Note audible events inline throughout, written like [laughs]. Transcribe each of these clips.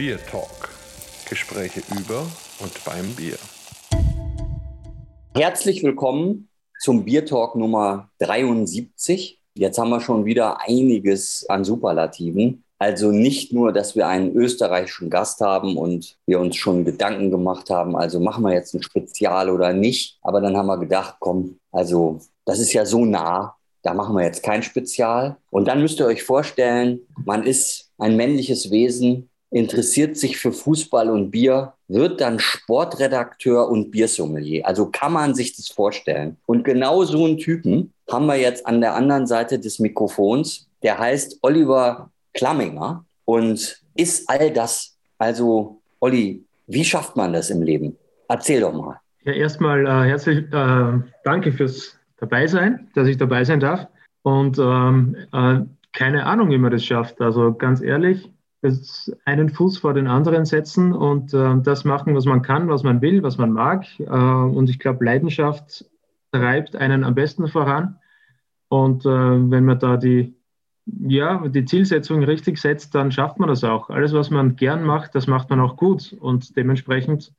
Bier Talk. Gespräche über und beim Bier. Herzlich willkommen zum Bier Talk Nummer 73. Jetzt haben wir schon wieder einiges an Superlativen. Also nicht nur, dass wir einen österreichischen Gast haben und wir uns schon Gedanken gemacht haben, also machen wir jetzt ein Spezial oder nicht. Aber dann haben wir gedacht, komm, also das ist ja so nah, da machen wir jetzt kein Spezial. Und dann müsst ihr euch vorstellen, man ist ein männliches Wesen, interessiert sich für Fußball und Bier, wird dann Sportredakteur und Biersommelier. Also kann man sich das vorstellen. Und genau so einen Typen haben wir jetzt an der anderen Seite des Mikrofons. Der heißt Oliver Klamminger und ist all das. Also, Olli, wie schafft man das im Leben? Erzähl doch mal. Ja, erstmal äh, herzlich äh, danke fürs Dabeisein, dass ich dabei sein darf. Und ähm, äh, keine Ahnung, wie man das schafft. Also ganz ehrlich, einen Fuß vor den anderen setzen und äh, das machen, was man kann, was man will, was man mag. Äh, und ich glaube, Leidenschaft treibt einen am besten voran. Und äh, wenn man da die ja, die Zielsetzung richtig setzt, dann schafft man das auch. Alles, was man gern macht, das macht man auch gut. Und dementsprechend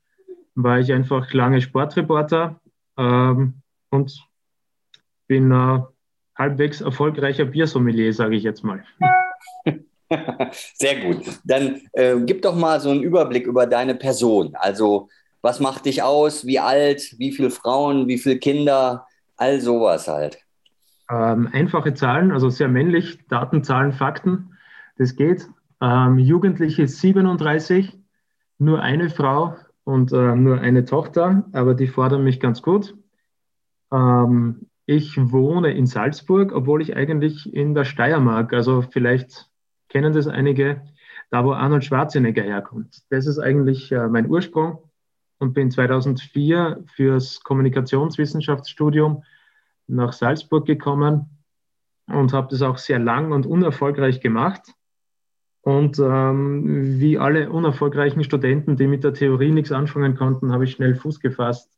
war ich einfach lange Sportreporter ähm, und bin äh, halbwegs erfolgreicher Biersommelier, sage ich jetzt mal. [laughs] [laughs] Sehr gut. Dann äh, gib doch mal so einen Überblick über deine Person. Also, was macht dich aus? Wie alt? Wie viele Frauen? Wie viele Kinder? All sowas halt. Ähm, einfache Zahlen, also sehr männlich, Daten, Zahlen, Fakten, das geht. Ähm, Jugendliche 37, nur eine Frau und äh, nur eine Tochter, aber die fordern mich ganz gut. Ähm, ich wohne in Salzburg, obwohl ich eigentlich in der Steiermark, also vielleicht kennen das einige, da wo Arnold Schwarzenegger herkommt. Das ist eigentlich äh, mein Ursprung und bin 2004 fürs Kommunikationswissenschaftsstudium nach Salzburg gekommen und habe das auch sehr lang und unerfolgreich gemacht. Und ähm, wie alle unerfolgreichen Studenten, die mit der Theorie nichts anfangen konnten, habe ich schnell Fuß gefasst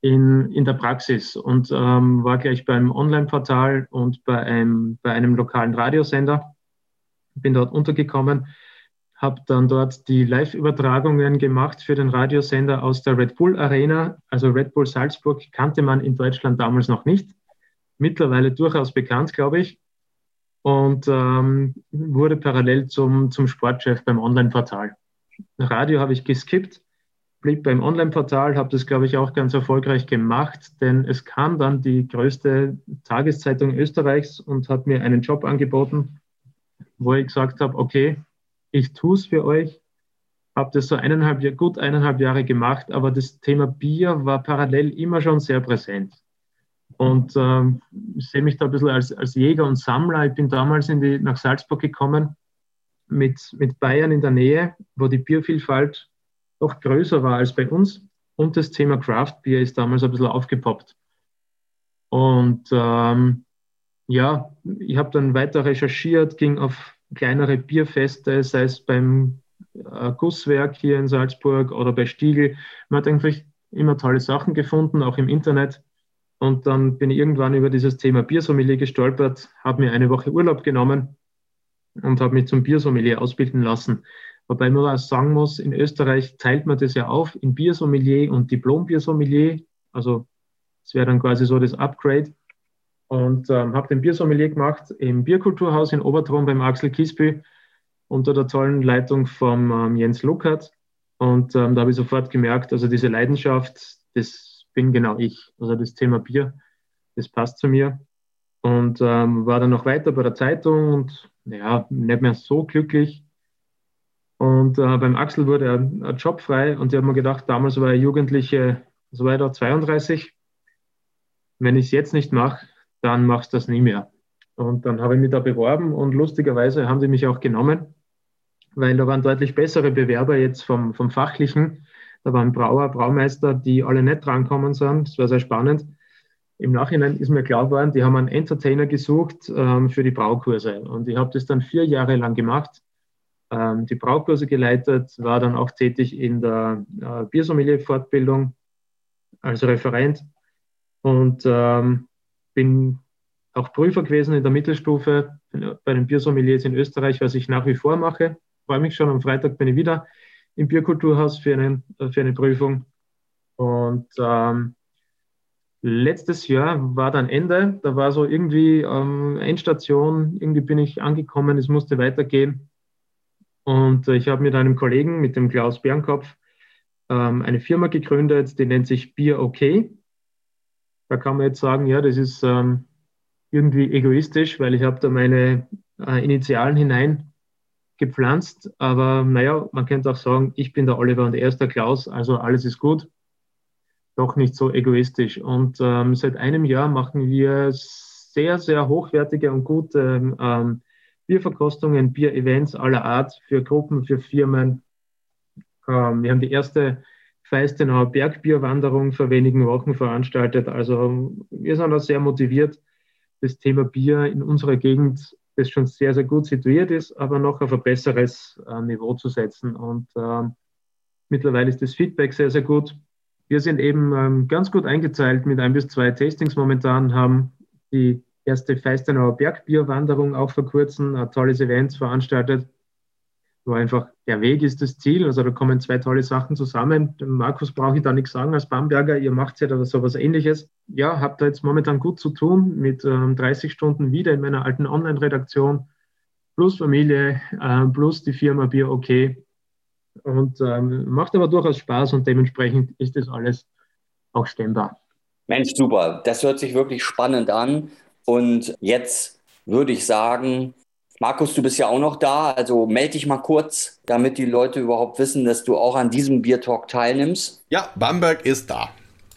in, in der Praxis und ähm, war gleich beim Online-Portal und bei einem, bei einem lokalen Radiosender. Bin dort untergekommen, habe dann dort die Live-Übertragungen gemacht für den Radiosender aus der Red Bull Arena. Also Red Bull Salzburg kannte man in Deutschland damals noch nicht. Mittlerweile durchaus bekannt, glaube ich. Und ähm, wurde parallel zum, zum Sportchef beim Online-Portal. Radio habe ich geskippt, blieb beim Online-Portal, habe das, glaube ich, auch ganz erfolgreich gemacht, denn es kam dann die größte Tageszeitung Österreichs und hat mir einen Job angeboten, wo ich gesagt habe, okay, ich tue es für euch, habe das so eineinhalb, gut eineinhalb Jahre gemacht, aber das Thema Bier war parallel immer schon sehr präsent. Und ähm, ich sehe mich da ein bisschen als, als Jäger und Sammler. Ich bin damals die, nach Salzburg gekommen mit, mit Bayern in der Nähe, wo die Biervielfalt noch größer war als bei uns. Und das Thema Craft Beer ist damals ein bisschen aufgepoppt. Und ähm, ja, ich habe dann weiter recherchiert, ging auf kleinere Bierfeste, sei es beim äh, Gusswerk hier in Salzburg oder bei Stiegel. Man hat eigentlich immer tolle Sachen gefunden, auch im Internet. Und dann bin ich irgendwann über dieses Thema Biersommelier gestolpert, habe mir eine Woche Urlaub genommen und habe mich zum Biersommelier ausbilden lassen. Wobei man auch sagen muss, in Österreich teilt man das ja auf in Biersommelier und Diplom-Biersommelier. Also das wäre dann quasi so das Upgrade und ähm, habe den Biersommelier gemacht im Bierkulturhaus in Obertron beim Axel Kiesby unter der tollen Leitung von ähm, Jens Luckert. Und ähm, da habe ich sofort gemerkt, also diese Leidenschaft, das bin genau ich. Also das Thema Bier, das passt zu mir. Und ähm, war dann noch weiter bei der Zeitung und ja, nicht mehr so glücklich. Und äh, beim Axel wurde ein, ein Job frei und ich habe mir gedacht, damals war er Jugendliche, so war er da 32. Wenn ich es jetzt nicht mache, dann machst du das nie mehr. Und dann habe ich mich da beworben und lustigerweise haben die mich auch genommen, weil da waren deutlich bessere Bewerber jetzt vom, vom Fachlichen. Da waren Brauer, Braumeister, die alle nicht drankommen sind. Das war sehr spannend. Im Nachhinein ist mir klar geworden, die haben einen Entertainer gesucht ähm, für die Braukurse. Und ich habe das dann vier Jahre lang gemacht, ähm, die Braukurse geleitet, war dann auch tätig in der äh, Biersommelier-Fortbildung als Referent und ähm, bin auch Prüfer gewesen in der Mittelstufe bei den Biersommeliers in Österreich, was ich nach wie vor mache. freue mich schon. Am Freitag bin ich wieder im Bierkulturhaus für, einen, für eine Prüfung. Und ähm, letztes Jahr war dann Ende. Da war so irgendwie ähm, Endstation. Irgendwie bin ich angekommen. Es musste weitergehen. Und äh, ich habe mit einem Kollegen, mit dem Klaus Bernkopf, ähm, eine Firma gegründet, die nennt sich Bier OK. Da kann man jetzt sagen, ja, das ist ähm, irgendwie egoistisch, weil ich habe da meine äh, Initialen hineingepflanzt. Aber naja, man könnte auch sagen, ich bin der Oliver und er ist der Klaus, also alles ist gut. Doch nicht so egoistisch. Und ähm, seit einem Jahr machen wir sehr, sehr hochwertige und gute ähm, Bierverkostungen, Bierevents aller Art für Gruppen, für Firmen. Ähm, wir haben die erste Feistenauer Bergbierwanderung vor wenigen Wochen veranstaltet. Also wir sind auch sehr motiviert, das Thema Bier in unserer Gegend, das schon sehr, sehr gut situiert ist, aber noch auf ein besseres äh, Niveau zu setzen. Und äh, mittlerweile ist das Feedback sehr, sehr gut. Wir sind eben ähm, ganz gut eingeteilt mit ein bis zwei Tastings momentan, haben die erste Feistenauer Bergbierwanderung auch vor kurzem, ein tolles Event veranstaltet, wo einfach der Weg ist das Ziel. Also da kommen zwei tolle Sachen zusammen. Dem Markus brauche ich da nichts sagen als Bamberger. Ihr macht ja da so was ähnliches. Ja, habt da jetzt momentan gut zu tun mit ähm, 30 Stunden wieder in meiner alten Online-Redaktion plus Familie, äh, plus die Firma Bier OK. Und ähm, macht aber durchaus Spaß und dementsprechend ist das alles auch stemmbar. Mensch, super. Das hört sich wirklich spannend an. Und jetzt würde ich sagen, Markus, du bist ja auch noch da, also melde dich mal kurz, damit die Leute überhaupt wissen, dass du auch an diesem Bier Talk teilnimmst. Ja, Bamberg ist da.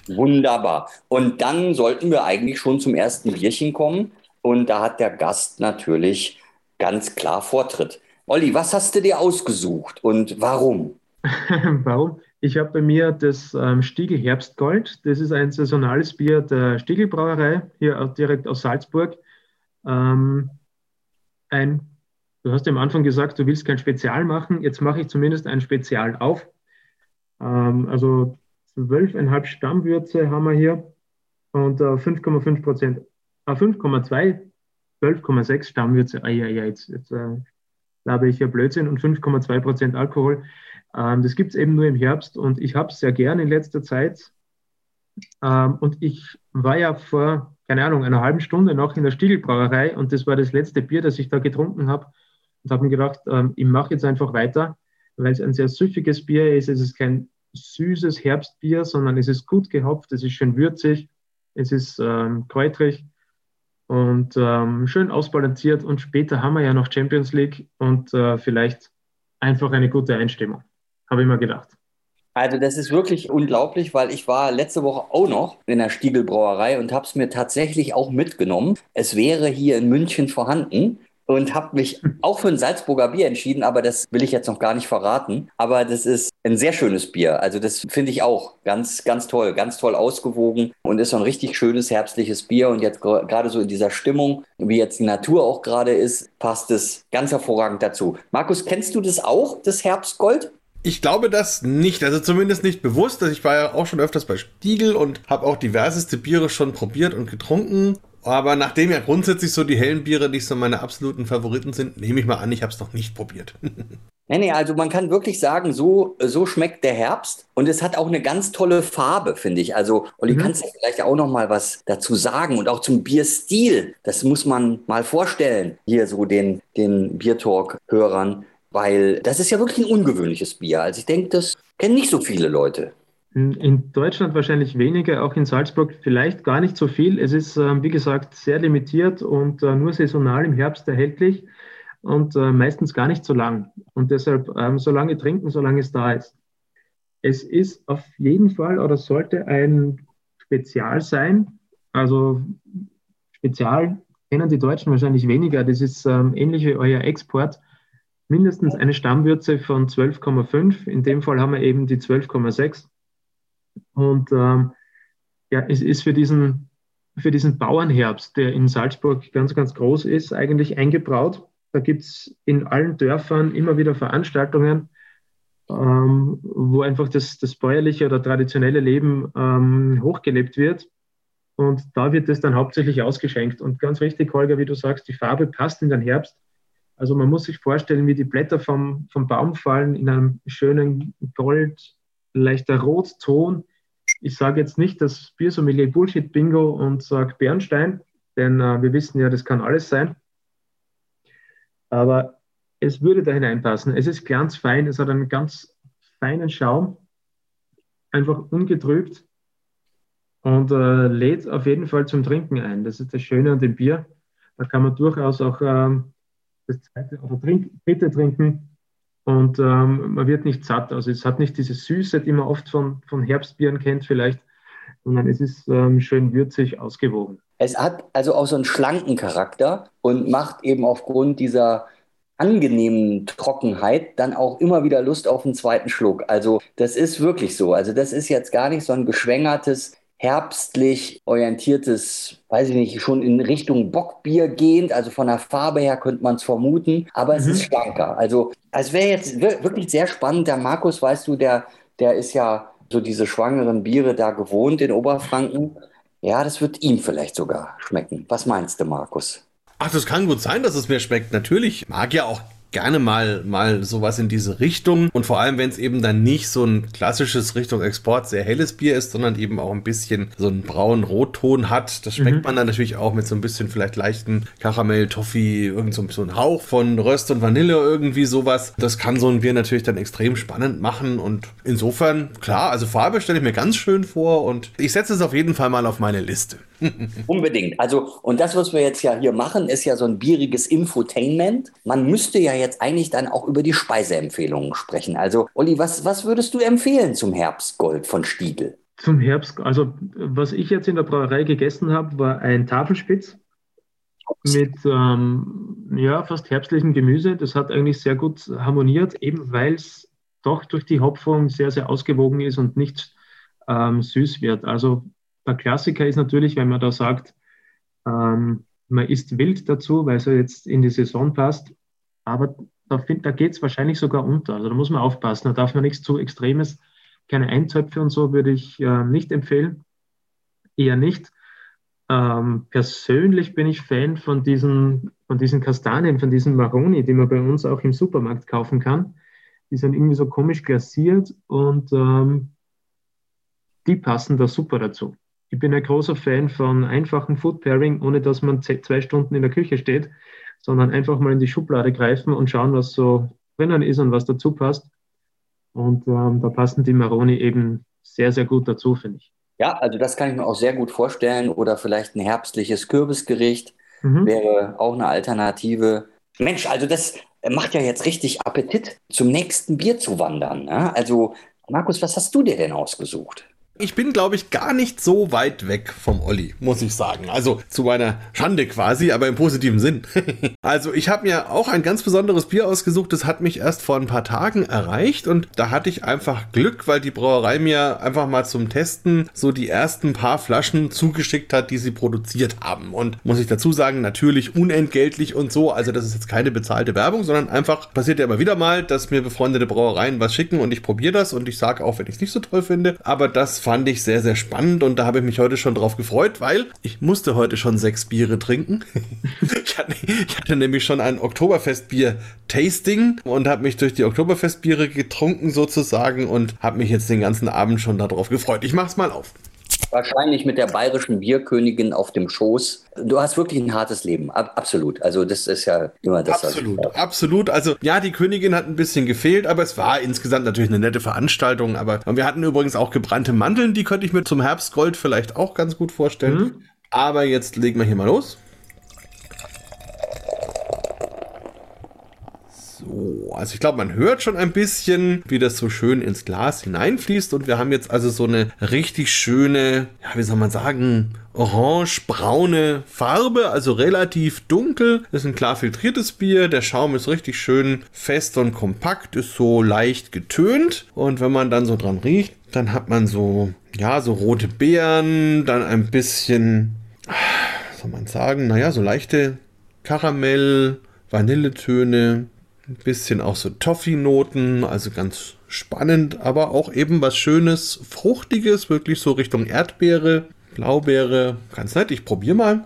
Wunderbar. Und dann sollten wir eigentlich schon zum ersten Bierchen kommen. Und da hat der Gast natürlich ganz klar Vortritt. Olli, was hast du dir ausgesucht und warum? [laughs] warum? Ich habe bei mir das ähm, Stiegel Herbstgold. Das ist ein saisonales Bier der Stiegelbrauerei, hier direkt aus Salzburg. Ähm, ein, du hast am Anfang gesagt, du willst kein Spezial machen. Jetzt mache ich zumindest ein Spezial auf. Ähm, also 12,5 Stammwürze haben wir hier und äh, 5,5 Prozent, äh, 5,2, 12,6 Stammwürze. Ah, ja, ja, jetzt, jetzt äh, glaube ich ja Blödsinn und 5,2 Prozent Alkohol. Ähm, das gibt es eben nur im Herbst und ich habe es sehr gern in letzter Zeit. Ähm, und ich war ja vor, keine Ahnung, einer halben Stunde noch in der Stiegelbrauerei und das war das letzte Bier, das ich da getrunken habe und habe mir gedacht, ähm, ich mache jetzt einfach weiter, weil es ein sehr süffiges Bier ist. Es ist kein süßes Herbstbier, sondern es ist gut gehopft, es ist schön würzig, es ist ähm, kräutrig und ähm, schön ausbalanciert. Und später haben wir ja noch Champions League und äh, vielleicht einfach eine gute Einstimmung habe ich mir gedacht. Also das ist wirklich unglaublich, weil ich war letzte Woche auch noch in der Stiegelbrauerei und habe es mir tatsächlich auch mitgenommen. Es wäre hier in München vorhanden und habe mich auch für ein Salzburger Bier entschieden, aber das will ich jetzt noch gar nicht verraten. Aber das ist ein sehr schönes Bier. Also das finde ich auch ganz, ganz toll, ganz toll ausgewogen und ist so ein richtig schönes herbstliches Bier. Und jetzt gerade so in dieser Stimmung, wie jetzt die Natur auch gerade ist, passt es ganz hervorragend dazu. Markus, kennst du das auch, das Herbstgold? Ich glaube das nicht, also zumindest nicht bewusst. Also ich war ja auch schon öfters bei Stiegel und habe auch diverseste Biere schon probiert und getrunken. Aber nachdem ja grundsätzlich so die hellen Biere nicht so meine absoluten Favoriten sind, nehme ich mal an, ich habe es noch nicht probiert. [laughs] nee, nee, also man kann wirklich sagen, so, so schmeckt der Herbst. Und es hat auch eine ganz tolle Farbe, finde ich. Also, Olli, mhm. kannst du vielleicht auch noch mal was dazu sagen? Und auch zum Bierstil. Das muss man mal vorstellen, hier so den, den Biertalk-Hörern weil das ist ja wirklich ein ungewöhnliches Bier. Also ich denke, das kennen nicht so viele Leute. In Deutschland wahrscheinlich weniger, auch in Salzburg vielleicht gar nicht so viel. Es ist, ähm, wie gesagt, sehr limitiert und äh, nur saisonal im Herbst erhältlich und äh, meistens gar nicht so lang. Und deshalb ähm, so lange trinken, solange es da ist. Es ist auf jeden Fall oder sollte ein Spezial sein. Also Spezial kennen die Deutschen wahrscheinlich weniger. Das ist ähm, ähnlich wie euer Export mindestens eine Stammwürze von 12,5. In dem Fall haben wir eben die 12,6. Und ähm, ja, es ist für diesen, für diesen Bauernherbst, der in Salzburg ganz, ganz groß ist, eigentlich eingebraut. Da gibt es in allen Dörfern immer wieder Veranstaltungen, ähm, wo einfach das, das bäuerliche oder traditionelle Leben ähm, hochgelebt wird. Und da wird es dann hauptsächlich ausgeschenkt. Und ganz richtig, Holger, wie du sagst, die Farbe passt in den Herbst Also man muss sich vorstellen, wie die Blätter vom, vom Baum fallen in einem schönen Gold, leichter Rotton. Ich sage jetzt nicht das Biersommelier Bullshit Bingo und sage Bernstein, denn äh, wir wissen ja, das kann alles sein. Aber es würde da hineinpassen. Es ist glanzfein, es hat einen ganz feinen Schaum, einfach ungetrübt und äh, lädt auf jeden Fall zum Trinken ein. Das ist das Schöne an dem Bier. Da kann man durchaus auch ähm, das zweite oder trink, dritte trinken und ähm, man wird nicht satt. Also es hat nicht diese Süße, die man oft von, von Herbstbieren kennt vielleicht, sondern es ist ähm, schön würzig ausgewogen. Es hat also auch so einen schlanken Charakter und macht eben aufgrund dieser angenehmen Trockenheit dann auch immer wieder Lust auf einen zweiten Schluck. Also das ist wirklich so. Also das ist jetzt gar nicht so ein geschwängertes, herbstlich orientiertes, weiß ich nicht, schon in Richtung Bockbier gehend. Also von der Farbe her könnte man es vermuten, aber mhm. es ist schlanker. Also es wäre jetzt wirklich sehr spannend. Der Markus, weißt du, der, der ist ja so diese schwangeren Biere da gewohnt in Oberfranken. Ja, das wird ihm vielleicht sogar schmecken. Was meinst du, Markus? Ach, das kann gut sein, dass es mir schmeckt. Natürlich mag ja auch gerne mal, mal sowas in diese Richtung. Und vor allem, wenn es eben dann nicht so ein klassisches Richtung Export sehr helles Bier ist, sondern eben auch ein bisschen so einen braunen Rotton hat. Das schmeckt mhm. man dann natürlich auch mit so ein bisschen vielleicht leichten Karamell, Toffee, irgend so, so ein Hauch von Röst und Vanille, irgendwie sowas. Das kann so ein Bier natürlich dann extrem spannend machen. Und insofern, klar, also Farbe stelle ich mir ganz schön vor und ich setze es auf jeden Fall mal auf meine Liste. [laughs] Unbedingt. Also, und das, was wir jetzt ja hier machen, ist ja so ein bieriges Infotainment. Man müsste ja jetzt eigentlich dann auch über die Speiseempfehlungen sprechen. Also, Olli, was, was würdest du empfehlen zum Herbstgold von Stiegel? Zum Herbst, also was ich jetzt in der Brauerei gegessen habe, war ein Tafelspitz mit ähm, ja, fast herbstlichem Gemüse. Das hat eigentlich sehr gut harmoniert, eben weil es doch durch die Hopfung sehr, sehr ausgewogen ist und nicht ähm, süß wird. Also der Klassiker ist natürlich, wenn man da sagt, ähm, man isst wild dazu, weil es ja jetzt in die Saison passt. Aber da, da geht es wahrscheinlich sogar unter. Also da muss man aufpassen. Da darf man nichts zu Extremes, keine Eintöpfe und so würde ich äh, nicht empfehlen. Eher nicht. Ähm, persönlich bin ich Fan von diesen, von diesen Kastanien, von diesen Maroni, die man bei uns auch im Supermarkt kaufen kann. Die sind irgendwie so komisch glasiert und ähm, die passen da super dazu ich bin ein großer Fan von einfachen Food Pairing, ohne dass man zwei Stunden in der Küche steht, sondern einfach mal in die Schublade greifen und schauen, was so drinnen ist und was dazu passt. Und ähm, da passen die Maroni eben sehr, sehr gut dazu, finde ich. Ja, also das kann ich mir auch sehr gut vorstellen. Oder vielleicht ein herbstliches Kürbisgericht mhm. wäre auch eine Alternative. Mensch, also das macht ja jetzt richtig Appetit, zum nächsten Bier zu wandern. Ne? Also, Markus, was hast du dir denn ausgesucht? Ich bin, glaube ich, gar nicht so weit weg vom Olli, muss ich sagen. Also zu meiner Schande quasi, aber im positiven Sinn. [laughs] also ich habe mir auch ein ganz besonderes Bier ausgesucht. Das hat mich erst vor ein paar Tagen erreicht und da hatte ich einfach Glück, weil die Brauerei mir einfach mal zum Testen so die ersten paar Flaschen zugeschickt hat, die sie produziert haben. Und muss ich dazu sagen, natürlich unentgeltlich und so. Also das ist jetzt keine bezahlte Werbung, sondern einfach passiert ja immer wieder mal, dass mir befreundete Brauereien was schicken und ich probiere das und ich sage auch, wenn ich es nicht so toll finde. Aber das fand ich sehr, sehr spannend und da habe ich mich heute schon drauf gefreut, weil ich musste heute schon sechs Biere trinken. [laughs] ich, hatte, ich, hatte, nämlich schon ein Oktoberfestbier-Tasting und habe mich durch die Oktoberfestbiere getrunken sozusagen und habe mich jetzt den ganzen Abend schon darauf gefreut. Ich mache es mal auf. Wahrscheinlich mit der bayerischen Bierkönigin auf dem Schoß. Du hast wirklich ein hartes Leben, Ab absolut. Also das ist ja immer das. Absolut, absolut. Also ja, die Königin hat ein bisschen gefehlt, aber es war insgesamt natürlich eine nette Veranstaltung. Aber und wir hatten übrigens auch gebrannte Mandeln, die könnte ich mir zum Herbstgold vielleicht auch ganz gut vorstellen. Mhm. Aber jetzt legen wir hier mal los. So, also ich glaube, man hört schon ein bisschen, wie das so schön ins Glas hineinfließt. Und wir haben jetzt also so eine richtig schöne, ja, wie soll man sagen, orange-braune Farbe, also relativ dunkel. Ist ein klar filtriertes Bier. Der Schaum ist richtig schön fest und kompakt, ist so leicht getönt. Und wenn man dann so dran riecht, dann hat man so, ja, so rote Beeren, dann ein bisschen, soll man sagen, naja, so leichte Karamell, Vanilletöne, ein bisschen auch so Toffee-Noten, also ganz spannend, aber auch eben was Schönes, Fruchtiges, wirklich so Richtung Erdbeere, Blaubeere. Ganz nett, ich probiere mal.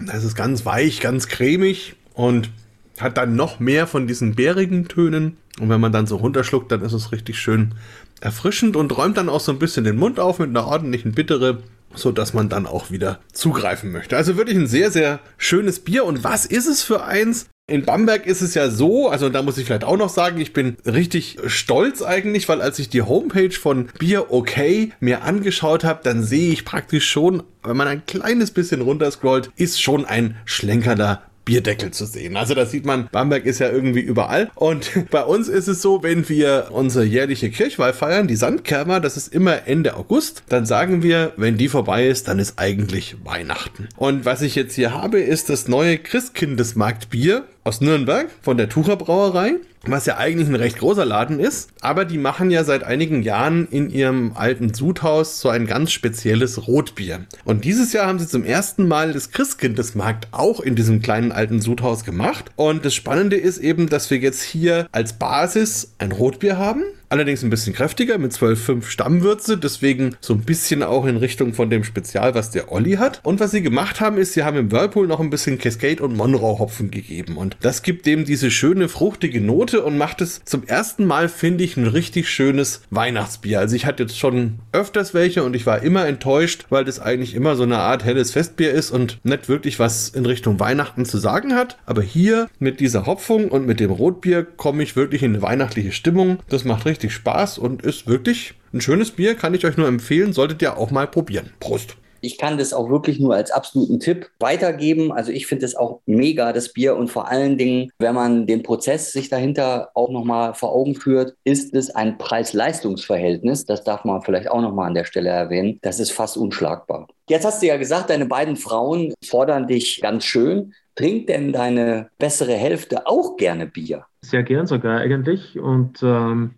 Das ist ganz weich, ganz cremig und hat dann noch mehr von diesen bärigen Tönen. Und wenn man dann so runterschluckt, dann ist es richtig schön erfrischend und räumt dann auch so ein bisschen den Mund auf mit einer ordentlichen Bittere, so dass man dann auch wieder zugreifen möchte. Also wirklich ein sehr, sehr schönes Bier. Und was ist es für eins? In Bamberg ist es ja so, also da muss ich vielleicht auch noch sagen, ich bin richtig stolz eigentlich, weil als ich die Homepage von Bier OK mir angeschaut habe, dann sehe ich praktisch schon, wenn man ein kleines bisschen runterscrollt, ist schon ein schlenkernder Bierdeckel zu sehen. Also da sieht man, Bamberg ist ja irgendwie überall. Und [laughs] bei uns ist es so, wenn wir unsere jährliche Kirchweih feiern, die Sandkermer, das ist immer Ende August, dann sagen wir, wenn die vorbei ist, dann ist eigentlich Weihnachten. Und was ich jetzt hier habe, ist das neue Christkindesmarktbier aus Nürnberg von der Tucher Brauerei was ja eigentlich ein recht großer Laden ist, aber die machen ja seit einigen Jahren in ihrem alten Sudhaus so ein ganz spezielles Rotbier. Und dieses Jahr haben sie zum ersten Mal das Christkindesmarkt auch in diesem kleinen alten Sudhaus gemacht. Und das Spannende ist eben, dass wir jetzt hier als Basis ein Rotbier haben, Allerdings ein bisschen kräftiger mit 12,5 Stammwürze, deswegen so ein bisschen auch in Richtung von dem Spezial, was der Olli hat. Und was sie gemacht haben, ist, sie haben im Whirlpool noch ein bisschen Cascade und Monroe Hopfen gegeben. Und das gibt dem diese schöne fruchtige Note und macht es zum ersten Mal, finde ich, ein richtig schönes Weihnachtsbier. Also ich hatte jetzt schon öfters welche und ich war immer enttäuscht, weil das eigentlich immer so eine Art helles Festbier ist und nicht wirklich was in Richtung Weihnachten zu sagen hat. Aber hier mit dieser Hopfung und mit dem Rotbier komme ich wirklich in eine weihnachtliche Stimmung. Das macht richtig richtig Spaß und ist wirklich ein schönes Bier, kann ich euch nur empfehlen, solltet ihr auch mal probieren. Prost! Ich kann das auch wirklich nur als absoluten Tipp weitergeben. Also ich finde es auch mega, das Bier. Und vor allen Dingen, wenn man den Prozess sich dahinter auch nochmal vor Augen führt, ist es ein Preis-Leistungs-Verhältnis. Das darf man vielleicht auch nochmal an der Stelle erwähnen. Das ist fast unschlagbar. Jetzt hast du ja gesagt, deine beiden Frauen fordern dich ganz schön. Trinkt denn deine bessere Hälfte auch gerne Bier? Sehr gern sogar eigentlich. Und ähm,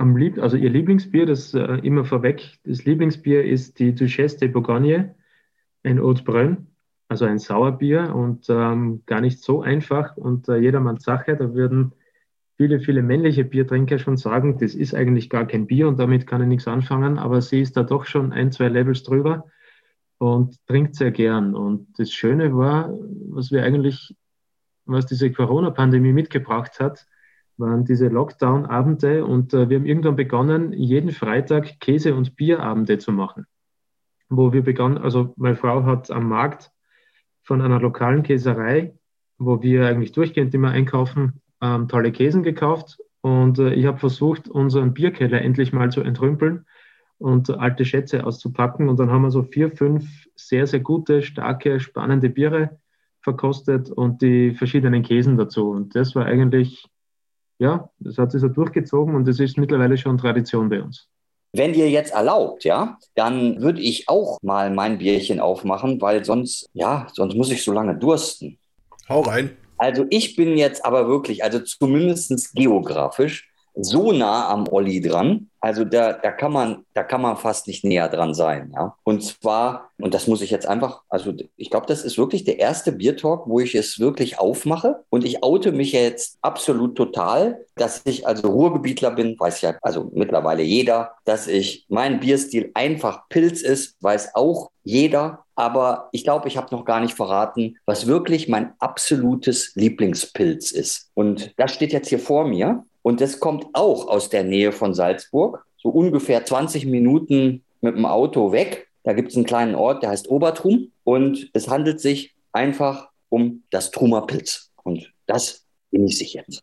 am Lieb also ihr Lieblingsbier, das äh, immer vorweg, das Lieblingsbier ist die Duchesse de Bourgogne, ein Haute Brun, also ein Sauerbier und ähm, gar nicht so einfach und äh, jedermanns Sache. Da würden viele, viele männliche Biertrinker schon sagen, das ist eigentlich gar kein Bier und damit kann ich nichts anfangen, aber sie ist da doch schon ein, zwei Levels drüber und trinkt sehr gern. Und das Schöne war, was wir eigentlich, was diese Corona-Pandemie mitgebracht hat, waren diese Lockdown-Abende und äh, wir haben irgendwann begonnen, jeden Freitag Käse- und Bierabende zu machen. Wo wir begonnen, also meine Frau hat am Markt von einer lokalen Käserei, wo wir eigentlich durchgehend immer einkaufen, ähm, tolle Käsen gekauft und äh, ich habe versucht, unseren Bierkeller endlich mal zu entrümpeln und alte Schätze auszupacken und dann haben wir so vier, fünf sehr, sehr gute, starke, spannende Biere verkostet und die verschiedenen Käsen dazu. Und das war eigentlich ja, das hat sich so durchgezogen und das ist mittlerweile schon Tradition bei uns. Wenn ihr jetzt erlaubt, ja, dann würde ich auch mal mein Bierchen aufmachen, weil sonst, ja, sonst muss ich so lange dursten. Hau rein. Also ich bin jetzt aber wirklich, also zumindest geografisch, so nah am Olli dran. Also da, da, kann man, da kann man fast nicht näher dran sein. Ja? Und zwar, und das muss ich jetzt einfach, also ich glaube, das ist wirklich der erste Biertalk, wo ich es wirklich aufmache. Und ich oute mich jetzt absolut total, dass ich also Ruhrgebietler bin, weiß ja also mittlerweile jeder, dass ich mein Bierstil einfach Pilz ist, weiß auch jeder. Aber ich glaube, ich habe noch gar nicht verraten, was wirklich mein absolutes Lieblingspilz ist. Und das steht jetzt hier vor mir. Und das kommt auch aus der Nähe von Salzburg, so ungefähr 20 Minuten mit dem Auto weg. Da gibt es einen kleinen Ort, der heißt Obertrum. Und es handelt sich einfach um das Trumer Pilz. Und das genieße ich jetzt.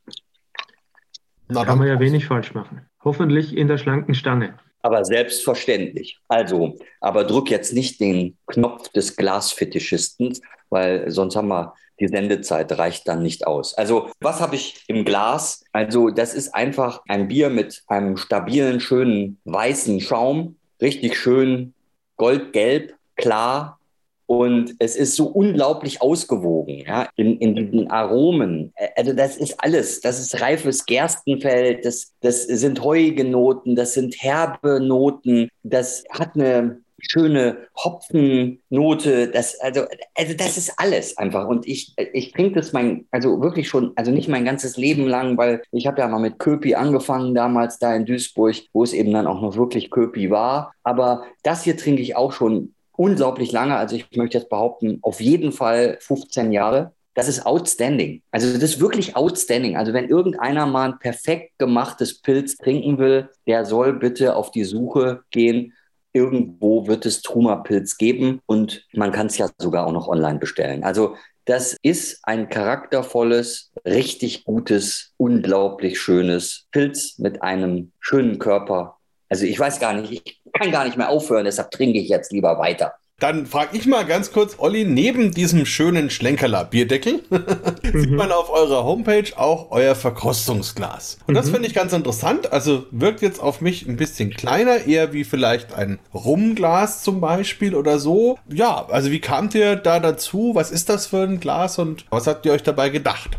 Da kann man ja wenig falsch machen. Hoffentlich in der schlanken Stange. Aber selbstverständlich. Also, aber drück jetzt nicht den Knopf des Glasfetischisten, weil sonst haben wir die Sendezeit reicht dann nicht aus. Also, was habe ich im Glas? Also, das ist einfach ein Bier mit einem stabilen, schönen weißen Schaum, richtig schön goldgelb, klar. Und es ist so unglaublich ausgewogen, ja, in, in diesen Aromen. Also, das ist alles. Das ist reifes Gerstenfeld, das, das sind heuige Noten, das sind herbe Noten, das hat eine schöne Hopfennote, das, also, also das ist alles einfach. Und ich, ich trinke das mein, also wirklich schon, also nicht mein ganzes Leben lang, weil ich habe ja mal mit Köpi angefangen damals da in Duisburg, wo es eben dann auch noch wirklich Köpi war. Aber das hier trinke ich auch schon unglaublich lange. Also ich möchte jetzt behaupten, auf jeden Fall 15 Jahre. das ist outstanding. Also das ist wirklich outstanding. Also wenn irgendeiner mal ein perfekt gemachtes Pilz trinken will, der soll bitte auf die Suche gehen. Irgendwo wird es Truma-Pilz geben und man kann es ja sogar auch noch online bestellen. Also das ist ein charaktervolles, richtig gutes, unglaublich schönes Pilz mit einem schönen Körper. Also ich weiß gar nicht, ich kann gar nicht mehr aufhören, deshalb trinke ich jetzt lieber weiter. Dann frage ich mal ganz kurz, Olli, neben diesem schönen Schlenkerler Bierdeckel [laughs] sieht man auf eurer Homepage auch euer Verkostungsglas. Und das mhm. finde ich ganz interessant. Also wirkt jetzt auf mich ein bisschen kleiner, eher wie vielleicht ein Rumglas zum Beispiel oder so. Ja, also wie kamt ihr da dazu? Was ist das für ein Glas und was habt ihr euch dabei gedacht?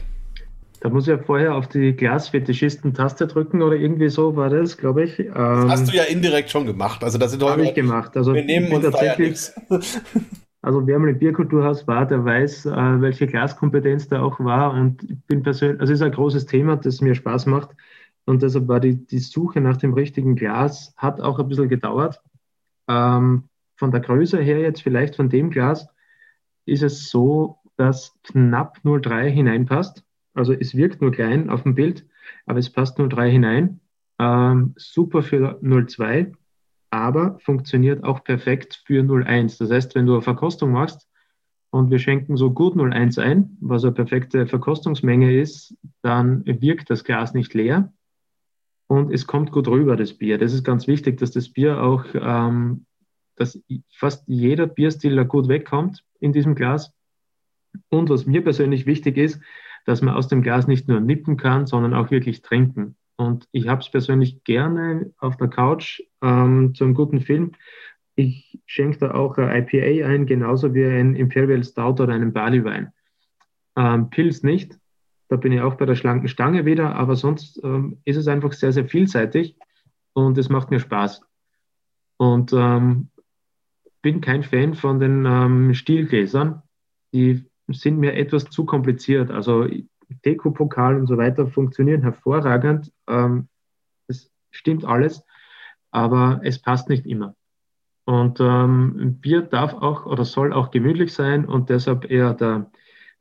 Da muss ich ja vorher auf die Glasfetischisten-Taste drücken oder irgendwie so war das, glaube ich. Ähm, das hast du ja indirekt schon gemacht. Also das Habe ich gemacht. Also wir nehmen uns tatsächlich. Ja [laughs] also wer mal im Bierkulturhaus war, der weiß, äh, welche Glaskompetenz da auch war. Und ich bin persönlich, also es ist ein großes Thema, das mir Spaß macht. Und deshalb war die, die Suche nach dem richtigen Glas, hat auch ein bisschen gedauert. Ähm, von der Größe her jetzt vielleicht von dem Glas ist es so, dass knapp 0,3 hineinpasst. Also es wirkt nur klein auf dem Bild, aber es passt nur drei hinein. Ähm, super für 02, aber funktioniert auch perfekt für 01. Das heißt, wenn du eine Verkostung machst und wir schenken so gut 01 ein, was eine perfekte Verkostungsmenge ist, dann wirkt das Glas nicht leer und es kommt gut rüber, das Bier. Das ist ganz wichtig, dass das Bier auch, ähm, dass fast jeder Bierstil da gut wegkommt in diesem Glas. Und was mir persönlich wichtig ist, dass man aus dem Glas nicht nur nippen kann, sondern auch wirklich trinken. Und ich habe es persönlich gerne auf der Couch ähm, zu einem guten Film. Ich schenke da auch ein IPA ein, genauso wie ein Imperial Stout oder einen Barleywein. Ähm, Pilz nicht. Da bin ich auch bei der schlanken Stange wieder, aber sonst ähm, ist es einfach sehr, sehr vielseitig und es macht mir Spaß. Und ähm, bin kein Fan von den ähm, Stielgläsern. Die sind mir etwas zu kompliziert. Also Deko-Pokal und so weiter funktionieren hervorragend. Ähm, das stimmt alles, aber es passt nicht immer. Und ähm, Bier darf auch oder soll auch gemütlich sein und deshalb eher der,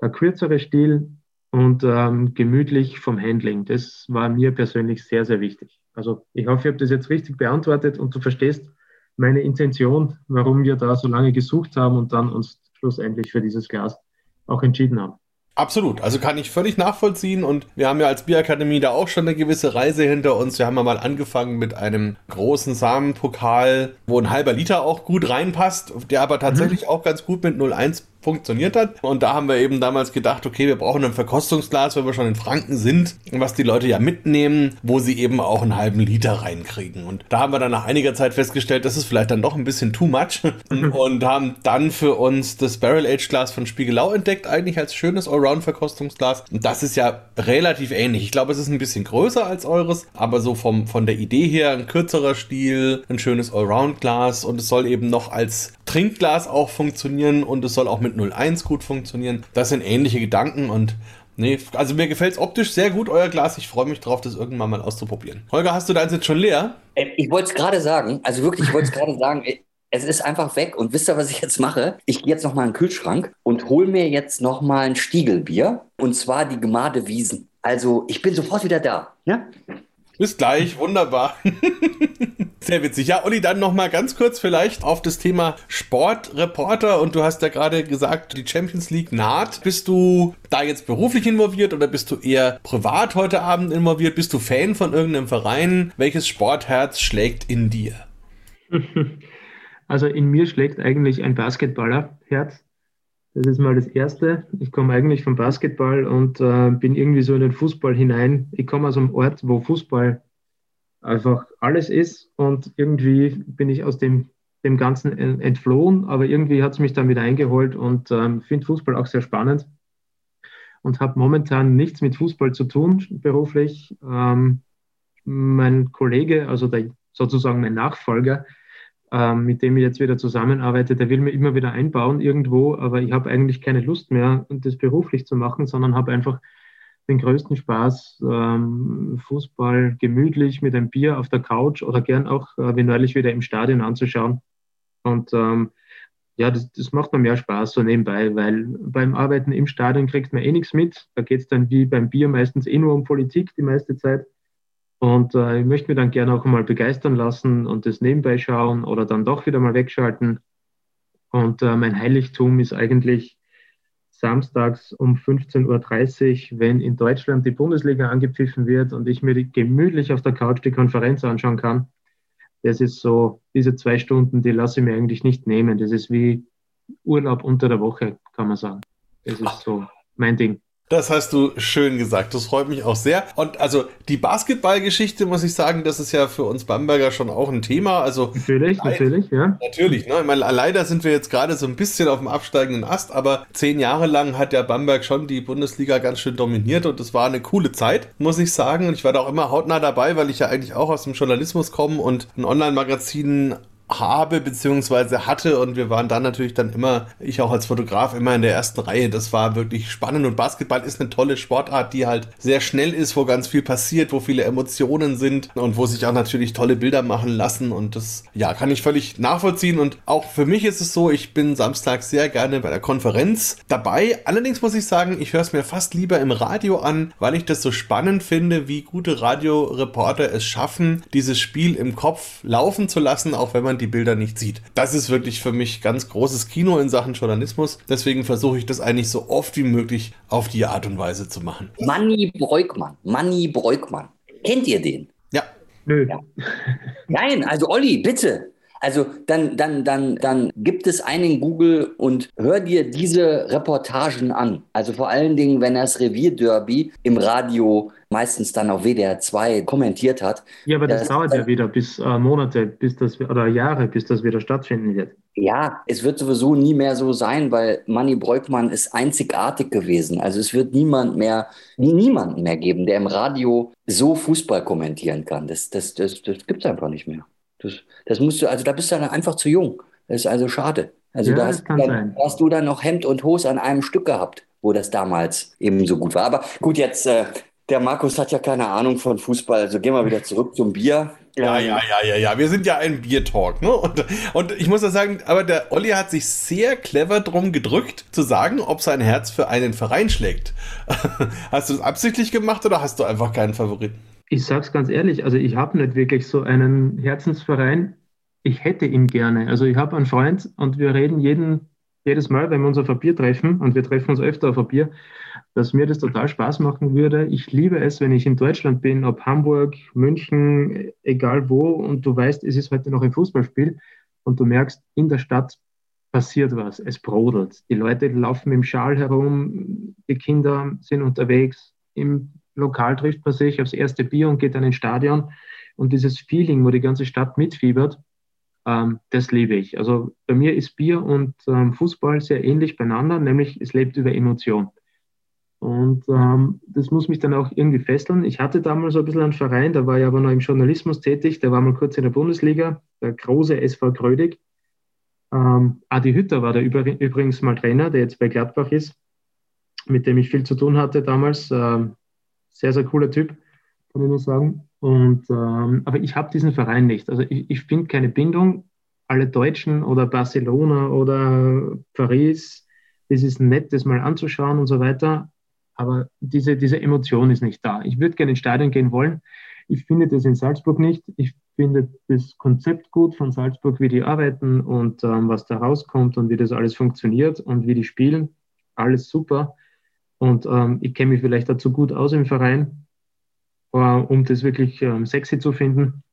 der kürzere Stil und ähm, gemütlich vom Handling. Das war mir persönlich sehr, sehr wichtig. Also ich hoffe, ich habe das jetzt richtig beantwortet und du verstehst meine Intention, warum wir da so lange gesucht haben und dann uns schlussendlich für dieses Glas auch entschieden haben. Absolut, also kann ich völlig nachvollziehen und wir haben ja als Bierakademie da auch schon eine gewisse Reise hinter uns. Wir haben ja mal angefangen mit einem großen Samenpokal, wo ein halber Liter auch gut reinpasst, der aber tatsächlich mhm. auch ganz gut mit 0,1 funktioniert hat. Und da haben wir eben damals gedacht, okay, wir brauchen ein Verkostungsglas, wenn wir schon in Franken sind, was die Leute ja mitnehmen, wo sie eben auch einen halben Liter reinkriegen. Und da haben wir dann nach einiger Zeit festgestellt, das ist vielleicht dann doch ein bisschen too much und haben dann für uns das Barrel Age Glas von Spiegelau entdeckt, eigentlich als schönes Allround-Verkostungsglas. Und das ist ja relativ ähnlich. Ich glaube, es ist ein bisschen größer als eures, aber so vom, von der Idee her ein kürzerer Stil, ein schönes Allround-Glas und es soll eben noch als Trinkglas auch funktionieren und es soll auch mit 01 gut funktionieren. Das sind ähnliche Gedanken und nee, also mir gefällt es optisch sehr gut, euer Glas. Ich freue mich drauf, das irgendwann mal auszuprobieren. Holger, hast du deins jetzt schon leer? Äh, ich wollte es gerade sagen, also wirklich, ich wollte es gerade sagen, äh, es ist einfach weg. Und wisst ihr, was ich jetzt mache? Ich gehe jetzt noch mal in den Kühlschrank und hole mir jetzt noch mal ein Stiegelbier. Und zwar die Gemade Wiesen. Also, ich bin sofort wieder da. Ja? Bis gleich, wunderbar. [laughs] Sehr witzig. Ja, Olli, dann nochmal ganz kurz vielleicht auf das Thema Sportreporter. Und du hast ja gerade gesagt, die Champions League naht. Bist du da jetzt beruflich involviert oder bist du eher privat heute Abend involviert? Bist du Fan von irgendeinem Verein? Welches Sportherz schlägt in dir? [laughs] Also in mir schlägt eigentlich ein Basketballerherz. Das ist mal das Erste. Ich komme eigentlich vom Basketball und äh, bin irgendwie so in den Fußball hinein. Ich komme aus einem Ort, wo Fußball einfach alles ist und irgendwie bin ich aus dem, dem Ganzen entflohen, aber irgendwie hat es mich dann wieder eingeholt und ähm, finde Fußball auch sehr spannend und habe momentan nichts mit Fußball zu tun beruflich. Ähm, mein Kollege, also der, sozusagen mein Nachfolger, ähm, mit dem ich jetzt wieder zusammenarbeite, der will mir immer wieder einbauen irgendwo, aber ich habe eigentlich keine Lust mehr, das beruflich zu machen, sondern habe einfach den größten Spaß, ähm, Fußball gemütlich mit einem Bier auf der Couch oder gern auch äh, wie neulich wieder im Stadion anzuschauen. Und ähm, ja, das, das macht mir mehr Spaß so nebenbei, weil beim Arbeiten im Stadion kriegt man eh nichts mit. Da geht es dann wie beim Bier meistens eh nur um Politik die meiste Zeit. Und äh, ich möchte mir dann gerne auch mal begeistern lassen und das nebenbei schauen oder dann doch wieder mal wegschalten. Und äh, mein Heiligtum ist eigentlich samstags um 15.30 Uhr, wenn in Deutschland die Bundesliga angepfiffen wird und ich mir gemütlich auf der Couch die Konferenz anschauen kann. Das ist so, diese zwei Stunden, die lasse ich mir eigentlich nicht nehmen. Das ist wie Urlaub unter der Woche, kann man sagen. Das ist so mein Ding. Das hast du schön gesagt. Das freut mich auch sehr. Und also die Basketballgeschichte, muss ich sagen, das ist ja für uns Bamberger schon auch ein Thema. Also natürlich, leider, natürlich, ja. Natürlich, ne? Ich meine, leider sind wir jetzt gerade so ein bisschen auf dem absteigenden Ast, aber zehn Jahre lang hat der Bamberg schon die Bundesliga ganz schön dominiert und es war eine coole Zeit, muss ich sagen. Und ich war da auch immer hautnah dabei, weil ich ja eigentlich auch aus dem Journalismus komme und ein Online-Magazin habe beziehungsweise hatte und wir waren dann natürlich dann immer, ich auch als Fotograf, immer in der ersten Reihe. Das war wirklich spannend und Basketball ist eine tolle Sportart, die halt sehr schnell ist, wo ganz viel passiert, wo viele Emotionen sind und wo sich auch natürlich tolle Bilder machen lassen und das, ja, kann ich völlig nachvollziehen und auch für mich ist es so, ich bin Samstag sehr gerne bei der Konferenz dabei. Allerdings muss ich sagen, ich höre es mir fast lieber im Radio an, weil ich das so spannend finde, wie gute Radioreporter es schaffen, dieses Spiel im Kopf laufen zu lassen, auch wenn man die Bilder nicht sieht. Das ist wirklich für mich ganz großes Kino in Sachen Journalismus. Deswegen versuche ich das eigentlich so oft wie möglich auf die Art und Weise zu machen. Manni Breukmann. Manni Breukmann. Kennt ihr den? Ja. Nö. Ja. Nein, also Olli, bitte. Also dann, dann, dann, dann gibt es einen Google und hör dir diese Reportagen an. Also vor allen Dingen, wenn er das Revierderby im Radio meistens dann auf WDR 2 kommentiert hat. Ja, aber das, das dauert ja wieder bis äh, Monate, bis das oder Jahre, bis das wieder stattfinden wird. Ja, es wird sowieso nie mehr so sein, weil Manny Breukmann ist einzigartig gewesen. Also es wird niemand mehr, niemanden mehr geben, der im Radio so Fußball kommentieren kann. Das, das, das, das gibt es einfach nicht mehr. Das, das musst du, also da bist du dann einfach zu jung. Das ist also schade. Also ja, da hast, dann, hast, du dann noch Hemd und Hose an einem Stück gehabt, wo das damals eben so gut war. Aber gut, jetzt äh, der Markus hat ja keine Ahnung von Fußball, also gehen wir wieder zurück zum Bier. Ja, ja, ja, ja, ja. Wir sind ja ein Biertalk, ne? Und, und ich muss ja sagen, aber der Olli hat sich sehr clever drum gedrückt, zu sagen, ob sein Herz für einen Verein schlägt. [laughs] hast du es absichtlich gemacht oder hast du einfach keinen Favoriten? Ich sag's ganz ehrlich, also ich habe nicht wirklich so einen Herzensverein. Ich hätte ihn gerne. Also ich habe einen Freund und wir reden jeden, jedes Mal, wenn wir uns auf Bier treffen, und wir treffen uns öfter auf Bier, dass mir das total Spaß machen würde. Ich liebe es, wenn ich in Deutschland bin, ob Hamburg, München, egal wo, und du weißt, es ist heute noch ein Fußballspiel und du merkst, in der Stadt passiert was, es brodelt. Die Leute laufen im Schal herum, die Kinder sind unterwegs, im Lokal trifft man sich aufs erste Bier und geht dann ins Stadion. Und dieses Feeling, wo die ganze Stadt mitfiebert, ähm, das liebe ich. Also bei mir ist Bier und ähm, Fußball sehr ähnlich beieinander, nämlich es lebt über Emotion. Und ähm, das muss mich dann auch irgendwie fesseln. Ich hatte damals so ein bisschen einen Verein, da war ich aber noch im Journalismus tätig, der war mal kurz in der Bundesliga, der große SV Krödig. Ähm, Adi Hütter war da übrigens mal Trainer, der jetzt bei Gladbach ist, mit dem ich viel zu tun hatte damals. Ähm, sehr, sehr cooler Typ, kann ich nur sagen. Und, ähm, aber ich habe diesen Verein nicht. Also ich, ich finde keine Bindung. Alle Deutschen oder Barcelona oder Paris, das ist nett, das mal anzuschauen und so weiter. Aber diese, diese Emotion ist nicht da. Ich würde gerne ins Stadion gehen wollen. Ich finde das in Salzburg nicht. Ich finde das Konzept gut von Salzburg, wie die arbeiten und ähm, was da rauskommt und wie das alles funktioniert und wie die spielen. Alles super. Und ähm, ich kenne mich vielleicht dazu gut aus im Verein, äh, um das wirklich ähm, sexy zu finden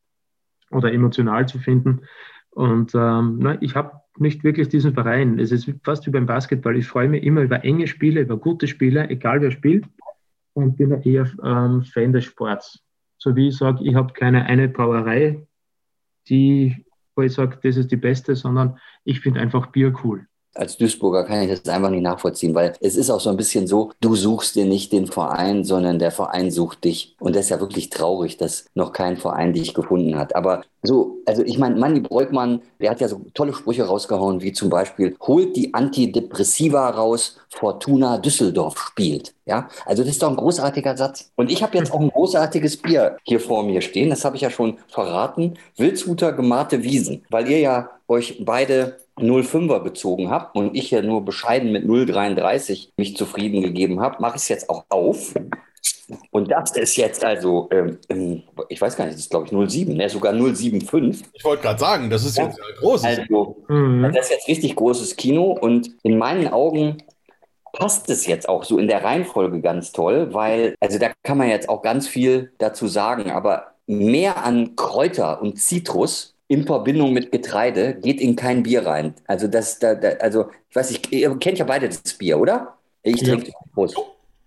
oder emotional zu finden. Und ähm, na, ich habe nicht wirklich diesen Verein. Es ist fast wie beim Basketball. Ich freue mich immer über enge Spiele, über gute Spiele, egal wer spielt. Und bin eher ähm, Fan des Sports. So wie ich sage, ich habe keine eine Brauerei, die, wo ich sage, das ist die beste, sondern ich finde einfach Bier cool als Duisburger kann ich das einfach nicht nachvollziehen, weil es ist auch so ein bisschen so, du suchst dir nicht den Verein, sondern der Verein sucht dich. Und das ist ja wirklich traurig, dass noch kein Verein dich gefunden hat. Aber so, also ich meine, Manni Breukmann, der hat ja so tolle Sprüche rausgehauen, wie zum Beispiel, holt die Antidepressiva raus, Fortuna Düsseldorf spielt. Ja, also das ist doch ein großartiger Satz. Und ich habe jetzt auch ein großartiges Bier hier vor mir stehen. Das habe ich ja schon verraten. Wildshuter gemahte Wiesen, weil ihr ja euch beide 0,5er gezogen habe und ich ja nur bescheiden mit 0,33 mich zufrieden gegeben habe, mache ich es jetzt auch auf. Und das ist jetzt also, ähm, ähm ich weiß gar nicht, das ist glaube ich 0,7, ne? sogar 0,75. Ich wollte gerade sagen, das ist ja. jetzt ein großes. Also, mhm. das ist jetzt richtig großes Kino und in meinen Augen passt es jetzt auch so in der Reihenfolge ganz toll, weil, also da kann man jetzt auch ganz viel dazu sagen, aber mehr an Kräuter und Zitrus in Verbindung mit Getreide geht in kein Bier rein. Also das, da, da, also ich weiß nicht, ihr kennt ja beide das Bier, oder? Ich trinke ja. Prost.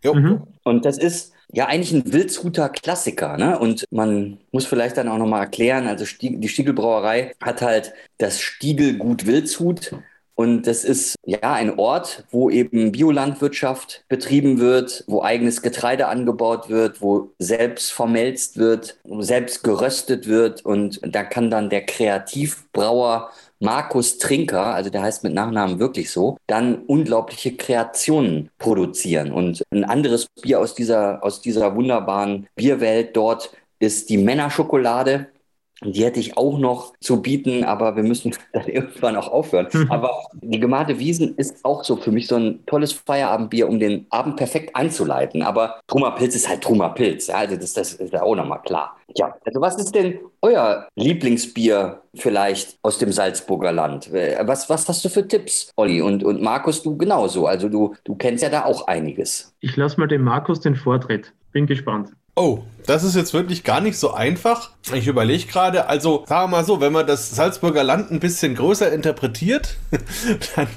Jo. Mhm. Und das ist ja eigentlich ein Wildshuter Klassiker, ne? Und man muss vielleicht dann auch nochmal erklären, also die Stiegelbrauerei hat halt das Stiegelgut Wildshut und das ist ja ein Ort, wo eben Biolandwirtschaft betrieben wird, wo eigenes Getreide angebaut wird, wo selbst vermelzt wird, selbst geröstet wird. Und da kann dann der Kreativbrauer Markus Trinker, also der heißt mit Nachnamen wirklich so, dann unglaubliche Kreationen produzieren. Und ein anderes Bier aus dieser, aus dieser wunderbaren Bierwelt dort ist die Männerschokolade. Die hätte ich auch noch zu bieten, aber wir müssen [laughs] dann irgendwann auch aufhören. Mhm. Aber die Gemade Wiesen ist auch so für mich so ein tolles Feierabendbier, um den Abend perfekt einzuleiten. Aber Truma Pilz ist halt Truma Pilz. Ja, also das, das ist ja auch nochmal klar. Ja, also was ist denn euer Lieblingsbier vielleicht aus dem Salzburger Land? Was, was hast du für Tipps, Olli? Und, und Markus, du genauso. Also du, du kennst ja da auch einiges. Ich lasse mal dem Markus den Vortritt. Bin gespannt. Oh, das ist jetzt wirklich gar nicht so einfach. Ich überlege gerade, also sagen wir mal so, wenn man das Salzburger Land ein bisschen größer interpretiert, [laughs] dann,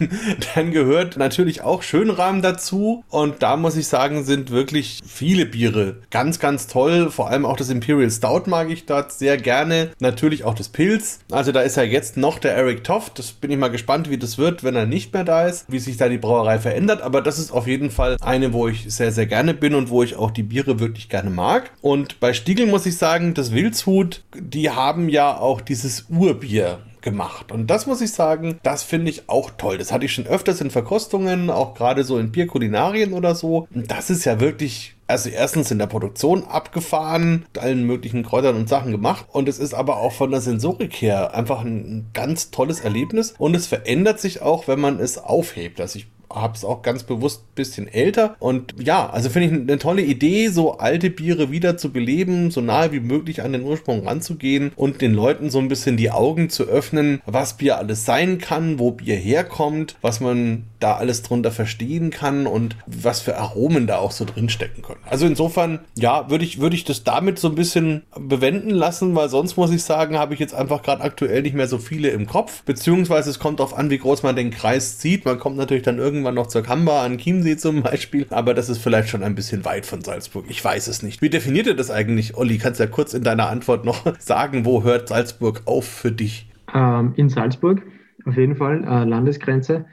dann gehört natürlich auch Schönrahmen dazu. Und da muss ich sagen, sind wirklich viele Biere ganz, ganz toll. Vor allem auch das Imperial Stout mag ich dort sehr gerne. Natürlich auch das Pilz. Also da ist ja jetzt noch der Eric Toft. Das bin ich mal gespannt, wie das wird, wenn er nicht mehr da ist, wie sich da die Brauerei verändert. Aber das ist auf jeden Fall eine, wo ich sehr, sehr gerne bin und wo ich auch die Biere wirklich gerne mag mag. Und bei Stiegel muss ich sagen, das Wildshut, die haben ja auch dieses Urbier gemacht. Und das muss ich sagen, das finde ich auch toll. Das hatte ich schon öfters in Verkostungen, auch gerade so in Bierkulinarien oder so. Und das ist ja wirklich also erstens in der Produktion abgefahren, mit allen möglichen Kräutern und Sachen gemacht. Und es ist aber auch von der Sensorik her einfach ein ganz tolles Erlebnis. Und es verändert sich auch, wenn man es aufhebt. Also ich habe es auch ganz bewusst ein bisschen älter. Und ja, also finde ich eine tolle Idee, so alte Biere wieder zu beleben, so nahe wie möglich an den Ursprung ranzugehen und den Leuten so ein bisschen die Augen zu öffnen, was Bier alles sein kann, wo Bier herkommt, was man da alles drunter verstehen kann und was für Aromen da auch so drinstecken können. Also insofern, ja, würde ich, würde ich das damit so ein bisschen bewenden lassen, weil sonst muss ich sagen, habe ich jetzt einfach gerade aktuell nicht mehr so viele im Kopf, beziehungsweise es kommt darauf an, wie groß man den Kreis zieht. Man kommt natürlich dann irgendwann noch zur Kamba an Chiemsee zum Beispiel, aber das ist vielleicht schon ein bisschen weit von Salzburg. Ich weiß es nicht. Wie definiert ihr das eigentlich, Olli? Kannst ja kurz in deiner Antwort noch [laughs] sagen, wo hört Salzburg auf für dich? Ähm, in Salzburg, auf jeden Fall, äh, Landesgrenze.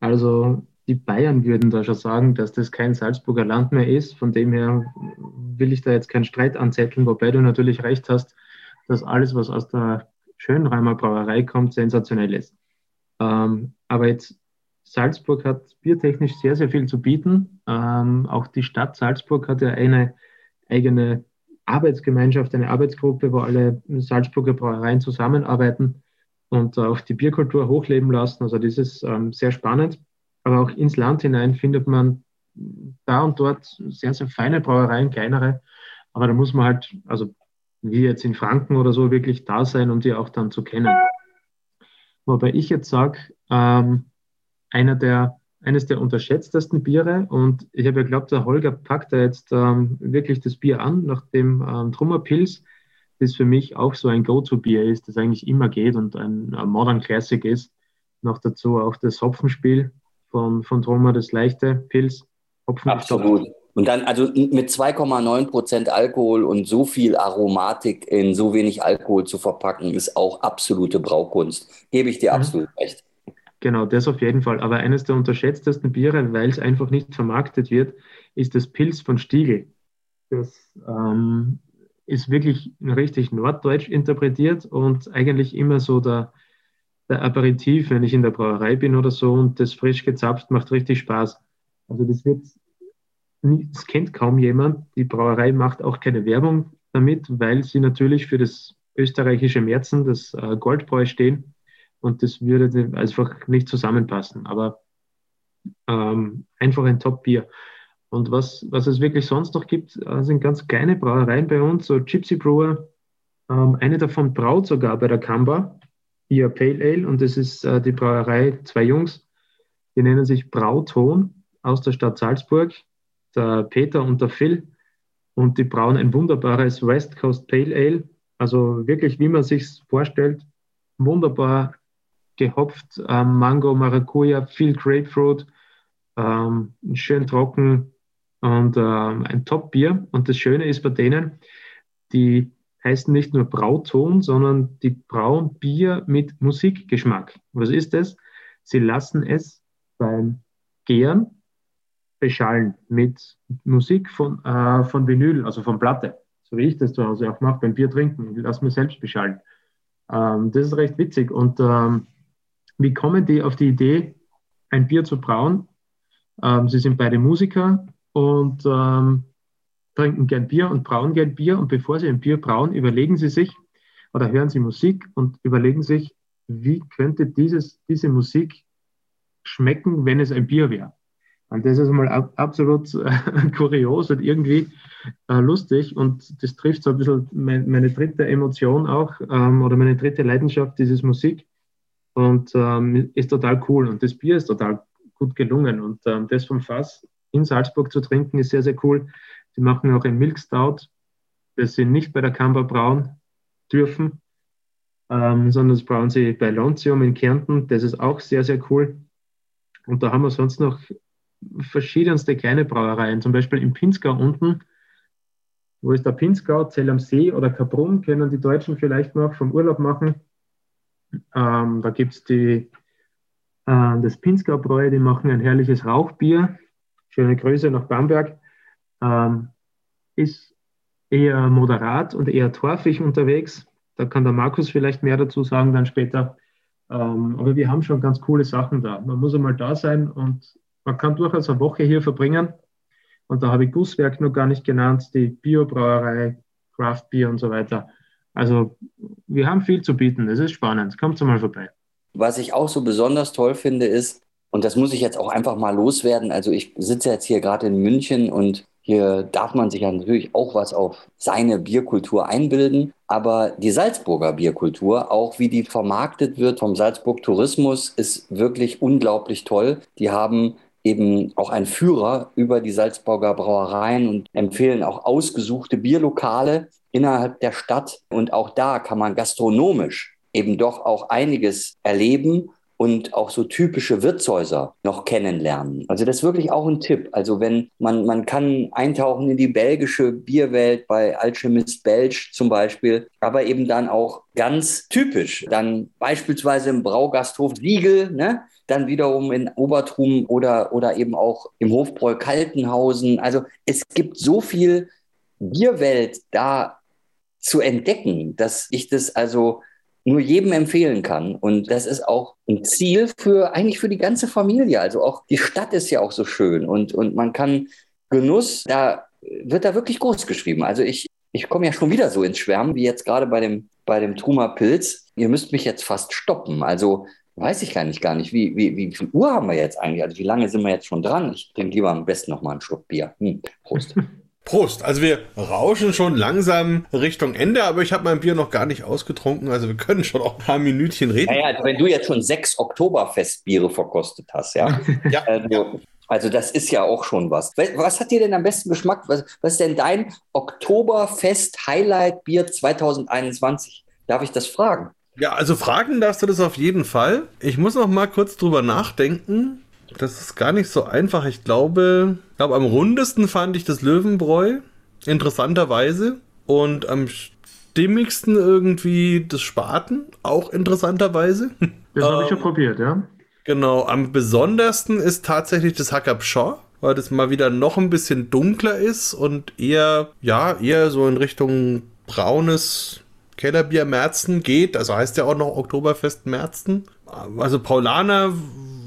Also die Bayern würden da schon sagen, dass das kein Salzburger Land mehr ist. Von dem her will ich da jetzt keinen Streit anzetteln, wobei du natürlich recht hast, dass alles, was aus der Schönreimer Brauerei kommt, sensationell ist. Ähm, aber jetzt Salzburg hat biertechnisch sehr, sehr viel zu bieten. Ähm, auch die Stadt Salzburg hat ja eine eigene Arbeitsgemeinschaft, eine Arbeitsgruppe, wo alle Salzburger Brauereien zusammenarbeiten und auch die Bierkultur hochleben lassen. Also das ist ähm, sehr spannend. Aber auch ins Land hinein findet man da und dort sehr, sehr feine Brauereien, kleinere. Aber da muss man halt, also wie jetzt in Franken oder so, wirklich da sein, um die auch dann zu kennen. Wobei ich jetzt sage, ähm, einer der, eines der unterschätztesten Biere und ich habe ja geglaubt, der Holger packt da jetzt ähm, wirklich das Bier an, nach dem ähm, Trummerpilz das für mich auch so ein Go-To-Bier ist, das eigentlich immer geht und ein, ein Modern Classic ist. Noch dazu auch das Hopfenspiel von, von Troma, das leichte Pilz. Hopfen Absolut. Und dann, also mit 2,9 Prozent Alkohol und so viel Aromatik in so wenig Alkohol zu verpacken, ist auch absolute Braukunst. Gebe ich dir mhm. absolut recht. Genau, das auf jeden Fall. Aber eines der unterschätztesten Biere, weil es einfach nicht vermarktet wird, ist das Pilz von Stiegel. Das ähm, ist wirklich richtig norddeutsch interpretiert und eigentlich immer so der, der Aperitif, wenn ich in der Brauerei bin oder so und das frisch gezapft macht richtig Spaß. Also das wird, das kennt kaum jemand. Die Brauerei macht auch keine Werbung damit, weil sie natürlich für das österreichische Märzen, das äh, Goldbräu stehen. Und das würde einfach nicht zusammenpassen. Aber ähm, einfach ein Top-Bier. Und was, was es wirklich sonst noch gibt, äh, sind ganz kleine Brauereien bei uns, so Gypsy Brewer. Ähm, eine davon braut sogar bei der Kamba, ihr Pale Ale, und das ist äh, die Brauerei, zwei Jungs, die nennen sich Brauton aus der Stadt Salzburg, der Peter und der Phil. Und die brauen ein wunderbares West Coast Pale Ale, also wirklich, wie man sich vorstellt, wunderbar gehopft, ähm, Mango, Maracuja, viel Grapefruit, ähm, schön trocken und ähm, ein Top-Bier. Und das Schöne ist bei denen, die heißen nicht nur Brauton, sondern die brauen Bier mit Musikgeschmack. Was ist das? Sie lassen es beim Gären beschallen mit Musik von, äh, von Vinyl, also von Platte. So wie ich das zu Hause auch mache beim Bier trinken. Ich lasse mir selbst beschallen. Ähm, das ist recht witzig. Und ähm, wie kommen die auf die Idee, ein Bier zu brauen? Ähm, sie sind beide Musiker und ähm, trinken gern Bier und brauen gern Bier. Und bevor sie ein Bier brauen, überlegen sie sich oder hören sie Musik und überlegen sich, wie könnte dieses, diese Musik schmecken, wenn es ein Bier wäre. Und das ist mal ab, absolut äh, [laughs] kurios und irgendwie äh, lustig. Und das trifft so ein bisschen mein, meine dritte Emotion auch ähm, oder meine dritte Leidenschaft, dieses Musik und ähm, ist total cool. Und das Bier ist total gut gelungen. Und ähm, das vom Fass in Salzburg zu trinken, ist sehr, sehr cool. Die machen auch ein Milk das sie nicht bei der Kamba brauen dürfen, ähm, sondern das brauen sie bei Lontium in Kärnten. Das ist auch sehr, sehr cool. Und da haben wir sonst noch verschiedenste kleine Brauereien, zum Beispiel im Pinzgau unten. Wo ist der Pinzgau? Zell am See oder Kaprun, können die Deutschen vielleicht noch vom Urlaub machen. Ähm, da gibt es äh, das Pinzgau Bräu, die machen ein herrliches Rauchbier. Schöne Grüße nach Bamberg. Ähm, ist eher moderat und eher torfig unterwegs. Da kann der Markus vielleicht mehr dazu sagen dann später. Ähm, aber wir haben schon ganz coole Sachen da. Man muss einmal da sein und man kann durchaus eine Woche hier verbringen. Und da habe ich Gusswerk noch gar nicht genannt, die Biobrauerei, Craft Beer und so weiter. Also wir haben viel zu bieten. Es ist spannend. Kommt mal vorbei. Was ich auch so besonders toll finde, ist, und das muss ich jetzt auch einfach mal loswerden. Also ich sitze jetzt hier gerade in München und hier darf man sich ja natürlich auch was auf seine Bierkultur einbilden. Aber die Salzburger Bierkultur, auch wie die vermarktet wird vom Salzburg Tourismus, ist wirklich unglaublich toll. Die haben eben auch einen Führer über die Salzburger Brauereien und empfehlen auch ausgesuchte Bierlokale innerhalb der Stadt. Und auch da kann man gastronomisch eben doch auch einiges erleben und auch so typische Wirtshäuser noch kennenlernen. Also das ist wirklich auch ein Tipp. Also wenn man, man kann eintauchen in die belgische Bierwelt bei Alchemist Belge zum Beispiel, aber eben dann auch ganz typisch, dann beispielsweise im Braugasthof Siegel, ne? dann wiederum in Obertrum oder, oder eben auch im Hofbräu Kaltenhausen. Also es gibt so viel Bierwelt da zu entdecken, dass ich das also nur jedem empfehlen kann. Und das ist auch ein Ziel für eigentlich für die ganze Familie. Also auch die Stadt ist ja auch so schön und, und man kann Genuss, da wird da wirklich groß geschrieben. Also ich, ich komme ja schon wieder so ins Schwärmen, wie jetzt gerade bei dem, bei dem Truma Pilz. Ihr müsst mich jetzt fast stoppen. Also weiß ich gar nicht, gar nicht. Wie, wie, wie viel Uhr haben wir jetzt eigentlich? Also wie lange sind wir jetzt schon dran? Ich trinke lieber am besten noch mal einen Schluck Bier. Hm, Prost. [laughs] Prost. Also wir rauschen schon langsam Richtung Ende, aber ich habe mein Bier noch gar nicht ausgetrunken. Also wir können schon auch ein paar Minütchen reden. Naja, also wenn du jetzt schon sechs Oktoberfestbiere verkostet hast, ja. [laughs] ja. Also, also, das ist ja auch schon was. Was hat dir denn am besten Geschmack? Was, was ist denn dein Oktoberfest-Highlight-Bier 2021? Darf ich das fragen? Ja, also fragen darfst du das auf jeden Fall. Ich muss noch mal kurz drüber nachdenken. Das ist gar nicht so einfach. Ich glaube, ich glaube, am rundesten fand ich das Löwenbräu. Interessanterweise. Und am stimmigsten irgendwie das Spaten. Auch interessanterweise. [laughs] Das habe ich schon ähm, probiert, ja. Genau. Am besondersten ist tatsächlich das Hackabschau weil das mal wieder noch ein bisschen dunkler ist und eher, ja, eher so in Richtung braunes Kellerbier Merzen geht. Also heißt ja auch noch Oktoberfest Merzen. Also Paulaner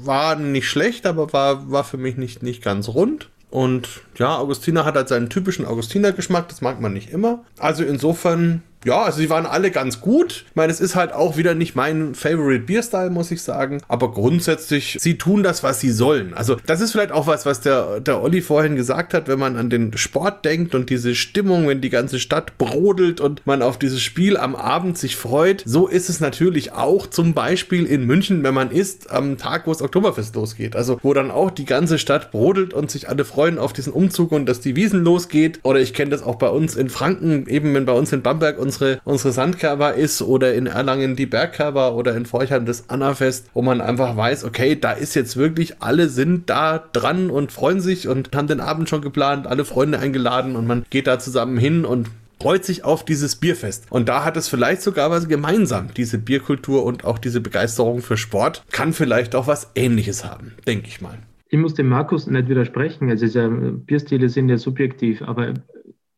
war nicht schlecht, aber war, war für mich nicht, nicht ganz rund. Und ja, Augustiner hat halt seinen typischen Augustiner-Geschmack, das mag man nicht immer. Also insofern ja, also sie waren alle ganz gut. Ich meine, es ist halt auch wieder nicht mein Favorite Beer Style, muss ich sagen. Aber grundsätzlich, sie tun das, was sie sollen. Also das ist vielleicht auch was, was der, der Olli vorhin gesagt hat, wenn man an den Sport denkt und diese Stimmung, wenn die ganze Stadt brodelt und man auf dieses Spiel am Abend sich freut. So ist es natürlich auch zum Beispiel in München, wenn man ist am Tag, wo das Oktoberfest losgeht. Also wo dann auch die ganze Stadt brodelt und sich alle freuen auf diesen Umzug und dass die Wiesen losgeht. Oder ich kenne das auch bei uns in Franken, eben wenn bei uns in Bamberg unsere, unsere Sandkerber ist oder in Erlangen die Bergkerber oder in Forchheim das Annafest, wo man einfach weiß, okay, da ist jetzt wirklich, alle sind da dran und freuen sich und haben den Abend schon geplant, alle Freunde eingeladen und man geht da zusammen hin und freut sich auf dieses Bierfest. Und da hat es vielleicht sogar was gemeinsam. Diese Bierkultur und auch diese Begeisterung für Sport kann vielleicht auch was Ähnliches haben, denke ich mal. Ich muss dem Markus nicht widersprechen. Also ja, Bierstile sind ja subjektiv, aber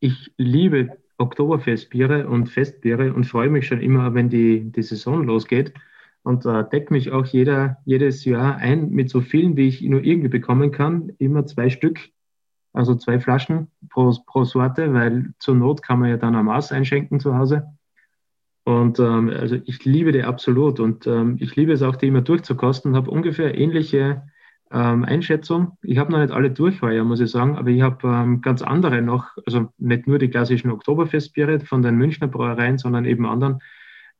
ich liebe Oktoberfestbiere und Festbiere und freue mich schon immer, wenn die, die Saison losgeht und äh, decke mich auch jeder, jedes Jahr ein mit so vielen, wie ich nur irgendwie bekommen kann. Immer zwei Stück, also zwei Flaschen pro, pro Sorte, weil zur Not kann man ja dann am Maß einschenken zu Hause. Und ähm, also ich liebe die absolut und ähm, ich liebe es auch, die immer durchzukosten, habe ungefähr ähnliche ähm, Einschätzung. Ich habe noch nicht alle durch heuer, muss ich sagen, aber ich habe ähm, ganz andere noch, also nicht nur die klassischen Oktoberfestbiere von den Münchner Brauereien, sondern eben anderen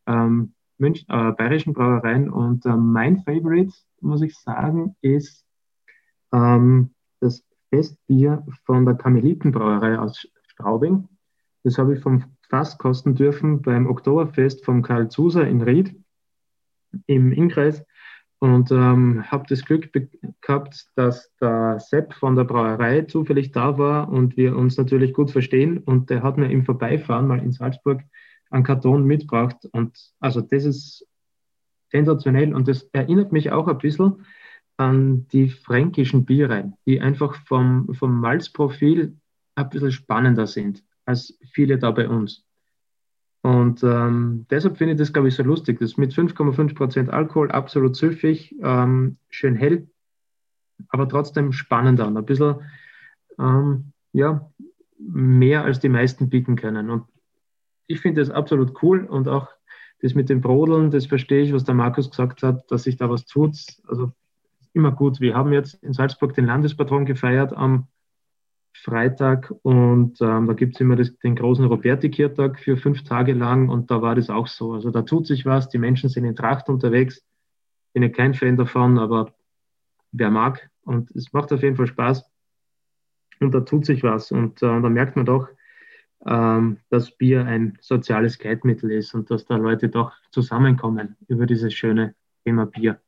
ähm, Münch, äh, bayerischen Brauereien. Und äh, mein Favorite, muss ich sagen, ist ähm, das Festbier von der Kamelitenbrauerei aus Straubing. Das habe ich vom Fass kosten dürfen beim Oktoberfest vom Karl Zuser in Ried im Innkreis und ähm, habe das Glück gehabt, dass der Sepp von der Brauerei zufällig da war und wir uns natürlich gut verstehen. Und der hat mir im Vorbeifahren mal in Salzburg einen Karton mitgebracht. Und also das ist sensationell und das erinnert mich auch ein bisschen an die fränkischen Biere, die einfach vom, vom Malzprofil ein bisschen spannender sind als viele da bei uns. Und ähm, deshalb finde ich das, glaube ich, so lustig. Das mit 5,5% Alkohol absolut süffig, ähm, schön hell, aber trotzdem spannender und ein bisschen ähm, ja, mehr als die meisten bieten können. Und ich finde das absolut cool und auch das mit dem Brodeln, das verstehe ich, was der Markus gesagt hat, dass sich da was tut. Also immer gut. Wir haben jetzt in Salzburg den Landespatron gefeiert am Freitag und ähm, da gibt es immer das, den großen Roberti-Kirtag für fünf Tage lang und da war das auch so. Also da tut sich was, die Menschen sind in Tracht unterwegs. Bin ja kein Fan davon, aber wer mag und es macht auf jeden Fall Spaß und da tut sich was und äh, da merkt man doch, ähm, dass Bier ein soziales Gleitmittel ist und dass da Leute doch zusammenkommen über dieses schöne Thema Bier.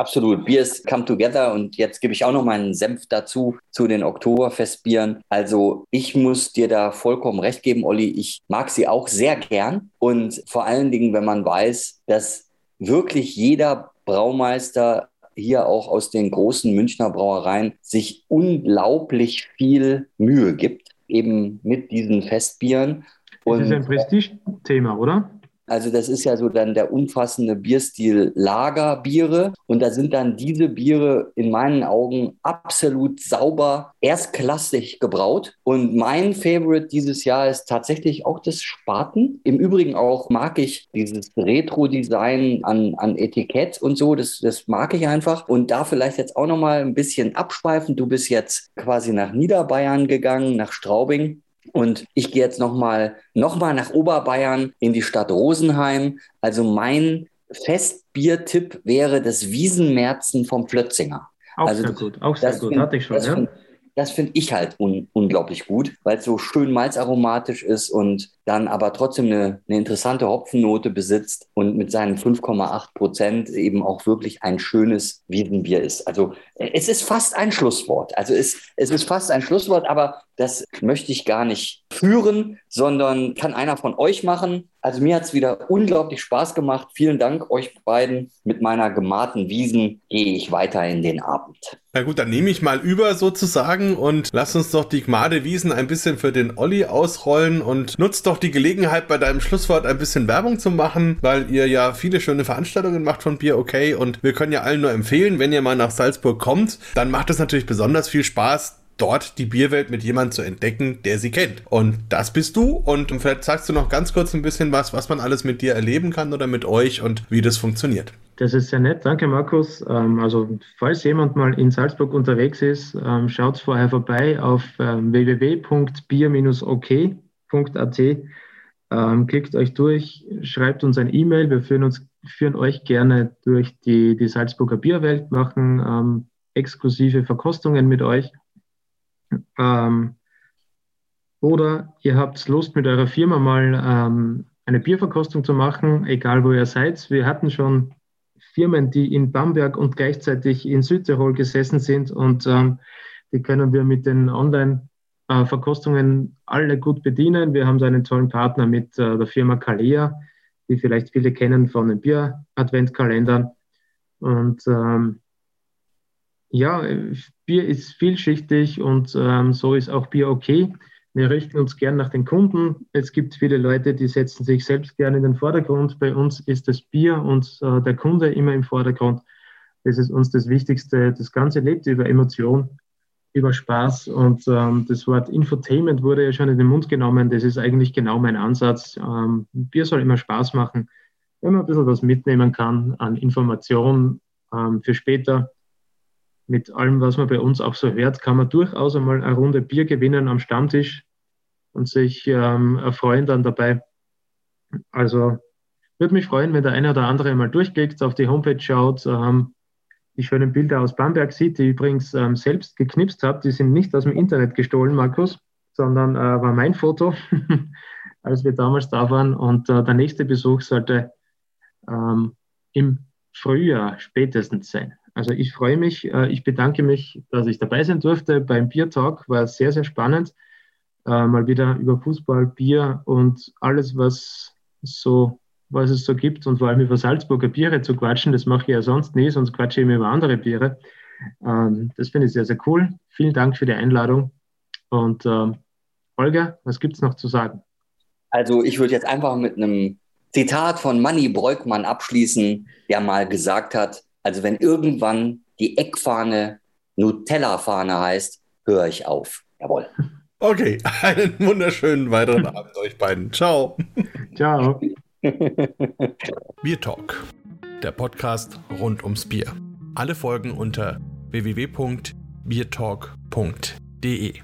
Absolut. Beers come together und jetzt gebe ich auch noch meinen Senf dazu zu den Oktoberfestbieren. Also ich muss dir da vollkommen recht geben, Olli. Ich mag sie auch sehr gern und vor allen Dingen, wenn man weiß, dass wirklich jeder Braumeister hier auch aus den großen Münchner Brauereien sich unglaublich viel Mühe gibt, eben mit diesen Festbieren. Das ist ein Prestigethema, oder? Also das ist ja so dann der umfassende Bierstil Lagerbiere. Und da sind dann diese Biere in meinen Augen absolut sauber, erstklassig gebraut. Und mein Favorite dieses Jahr ist tatsächlich auch das Spaten. Im Übrigen auch mag ich dieses Retro-Design an, an Etikett und so. Das, das mag ich einfach. Und da vielleicht jetzt auch nochmal ein bisschen abschweifen. Du bist jetzt quasi nach Niederbayern gegangen, nach Straubing. Und ich gehe jetzt nochmal noch mal nach Oberbayern in die Stadt Rosenheim. Also mein Festbiertipp wäre das Wiesenmerzen vom Flötzinger. Auch also sehr gut, auch sehr gut, hatte ich schon. Das ja. Finde das find ich halt un unglaublich gut, weil es so schön malzaromatisch ist und dann aber trotzdem eine, eine interessante Hopfennote besitzt und mit seinen 5,8 Prozent eben auch wirklich ein schönes Wiesenbier ist. Also es ist fast ein Schlusswort. Also es, es ist fast ein Schlusswort, aber das möchte ich gar nicht führen, sondern kann einer von euch machen. Also mir hat es wieder unglaublich Spaß gemacht. Vielen Dank euch beiden. Mit meiner gemarten Wiesen gehe ich weiter in den Abend. Na gut, dann nehme ich mal über sozusagen und lass uns doch die Gmade Wiesen ein bisschen für den Olli ausrollen und nutzt doch die Gelegenheit, bei deinem Schlusswort ein bisschen Werbung zu machen, weil ihr ja viele schöne Veranstaltungen macht von Bier okay und wir können ja allen nur empfehlen, wenn ihr mal nach Salzburg kommt, dann macht es natürlich besonders viel Spaß, dort die Bierwelt mit jemandem zu entdecken, der sie kennt. Und das bist du. Und vielleicht sagst du noch ganz kurz ein bisschen was, was man alles mit dir erleben kann oder mit euch und wie das funktioniert. Das ist sehr nett. Danke, Markus. Ähm, also, falls jemand mal in Salzburg unterwegs ist, ähm, schaut vorher vorbei auf ähm, www.bier-ok.at. Klickt euch durch, schreibt uns ein E-Mail. Wir führen, uns, führen euch gerne durch die, die Salzburger Bierwelt, machen exklusive Verkostungen mit euch. Ähm, oder ihr habt Lust, mit eurer Firma mal ähm, eine Bierverkostung zu machen, egal wo ihr seid. Wir hatten schon Firmen, die in Bamberg und gleichzeitig in Südtirol gesessen sind und ähm, die können wir mit den Online-Verkostungen alle gut bedienen. Wir haben da einen tollen Partner mit äh, der Firma Kalea, die vielleicht viele kennen von den Bier-Adventkalendern. Und ähm, ja, Bier ist vielschichtig und ähm, so ist auch Bier okay. Wir richten uns gern nach den Kunden. Es gibt viele Leute, die setzen sich selbst gerne in den Vordergrund. Bei uns ist das Bier und äh, der Kunde immer im Vordergrund. Das ist uns das Wichtigste. Das Ganze lebt über Emotion, über Spaß und ähm, das Wort Infotainment wurde ja schon in den Mund genommen. Das ist eigentlich genau mein Ansatz. Ähm, Bier soll immer Spaß machen, wenn man ein bisschen was mitnehmen kann an Informationen ähm, für später mit allem, was man bei uns auch so hört, kann man durchaus einmal eine Runde Bier gewinnen am Stammtisch und sich ähm, erfreuen dann dabei. Also würde mich freuen, wenn der eine oder andere mal durchklickt, auf die Homepage schaut, ähm, die schönen Bilder aus Bamberg sieht, die ich übrigens ähm, selbst geknipst habe. Die sind nicht aus dem Internet gestohlen, Markus, sondern äh, war mein Foto, [laughs] als wir damals da waren. Und äh, der nächste Besuch sollte ähm, im Frühjahr spätestens sein. Also ich freue mich, äh, ich bedanke mich, dass ich dabei sein durfte beim Bier Talk, war sehr, sehr spannend. Äh, mal wieder über Fußball, Bier und alles, was so, was es so gibt und vor allem über Salzburger Biere zu quatschen. Das mache ich ja sonst nie, sonst quatsche ich immer über andere Biere. Ähm, das finde ich sehr, sehr cool. Vielen Dank für die Einladung. Und ähm, Holger, was gibt es noch zu sagen? Also ich würde jetzt einfach mit einem Zitat von Manny Breukmann abschließen, der mal gesagt hat, also wenn irgendwann die Eckfahne Nutella-Fahne heißt, höre ich auf. Jawohl. Okay, [laughs] einen wunderschönen weiteren [laughs] Abend euch beiden. Ciao. Ciao. [laughs] Bier Talk, der Podcast rund ums Bier. Alle Folgen unter www.biertalk.de.